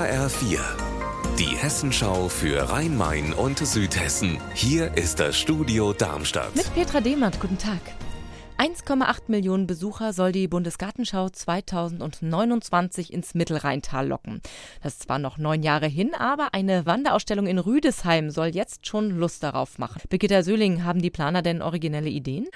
HR4. Die Hessenschau für Rhein-Main und Südhessen. Hier ist das Studio Darmstadt. Mit Petra Dehmert, guten Tag. 1,8 Millionen Besucher soll die Bundesgartenschau 2029 ins Mittelrheintal locken. Das ist zwar noch neun Jahre hin, aber eine Wanderausstellung in Rüdesheim soll jetzt schon Lust darauf machen. Birgitta Söhling, haben die Planer denn originelle Ideen?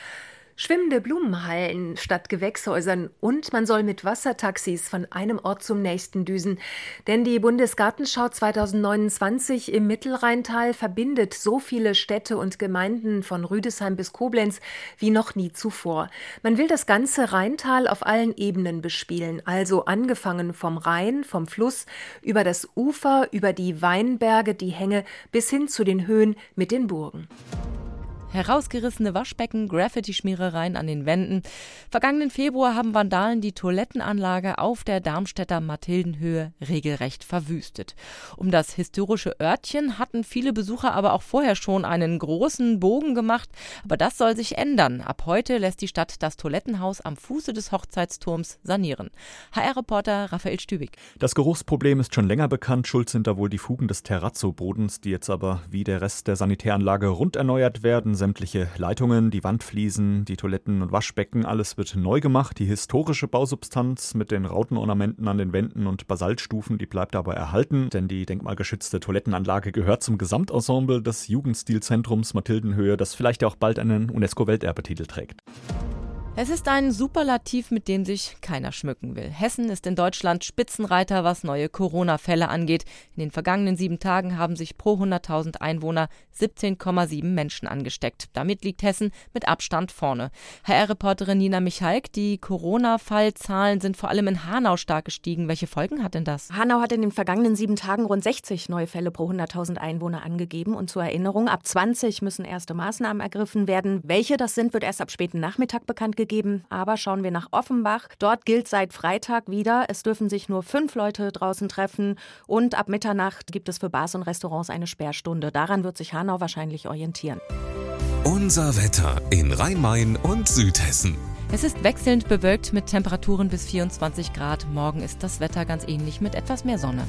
Schwimmende Blumenhallen statt Gewächshäusern und man soll mit Wassertaxis von einem Ort zum nächsten düsen. Denn die Bundesgartenschau 2029 im Mittelrheintal verbindet so viele Städte und Gemeinden von Rüdesheim bis Koblenz wie noch nie zuvor. Man will das ganze Rheintal auf allen Ebenen bespielen, also angefangen vom Rhein, vom Fluss, über das Ufer, über die Weinberge, die Hänge bis hin zu den Höhen mit den Burgen. Herausgerissene Waschbecken, Graffiti-Schmierereien an den Wänden. Vergangenen Februar haben Vandalen die Toilettenanlage auf der Darmstädter Mathildenhöhe regelrecht verwüstet. Um das historische Örtchen hatten viele Besucher aber auch vorher schon einen großen Bogen gemacht. Aber das soll sich ändern. Ab heute lässt die Stadt das Toilettenhaus am Fuße des Hochzeitsturms sanieren. HR-Reporter Raphael Stübig. Das Geruchsproblem ist schon länger bekannt. Schuld sind da wohl die Fugen des Terrazzo-Bodens, die jetzt aber wie der Rest der Sanitäranlage rund erneuert werden sämtliche Leitungen, die Wandfliesen, die Toiletten und Waschbecken, alles wird neu gemacht. Die historische Bausubstanz mit den Rautenornamenten an den Wänden und Basaltstufen, die bleibt aber erhalten, denn die denkmalgeschützte Toilettenanlage gehört zum Gesamtensemble des Jugendstilzentrums Mathildenhöhe, das vielleicht auch bald einen UNESCO-Welterbetitel trägt. Es ist ein Superlativ, mit dem sich keiner schmücken will. Hessen ist in Deutschland Spitzenreiter, was neue Corona-Fälle angeht. In den vergangenen sieben Tagen haben sich pro 100.000 Einwohner 17,7 Menschen angesteckt. Damit liegt Hessen mit Abstand vorne. HR-Reporterin Nina Michalk, die Corona-Fallzahlen sind vor allem in Hanau stark gestiegen. Welche Folgen hat denn das? Hanau hat in den vergangenen sieben Tagen rund 60 neue Fälle pro 100.000 Einwohner angegeben. Und zur Erinnerung, ab 20 müssen erste Maßnahmen ergriffen werden. Welche das sind, wird erst ab späten Nachmittag bekannt gegeben gegeben. Aber schauen wir nach Offenbach. Dort gilt seit Freitag wieder, es dürfen sich nur fünf Leute draußen treffen. Und ab Mitternacht gibt es für Bars und Restaurants eine Sperrstunde. Daran wird sich Hanau wahrscheinlich orientieren. Unser Wetter in Rhein-Main und Südhessen. Es ist wechselnd bewölkt mit Temperaturen bis 24 Grad. Morgen ist das Wetter ganz ähnlich mit etwas mehr Sonne.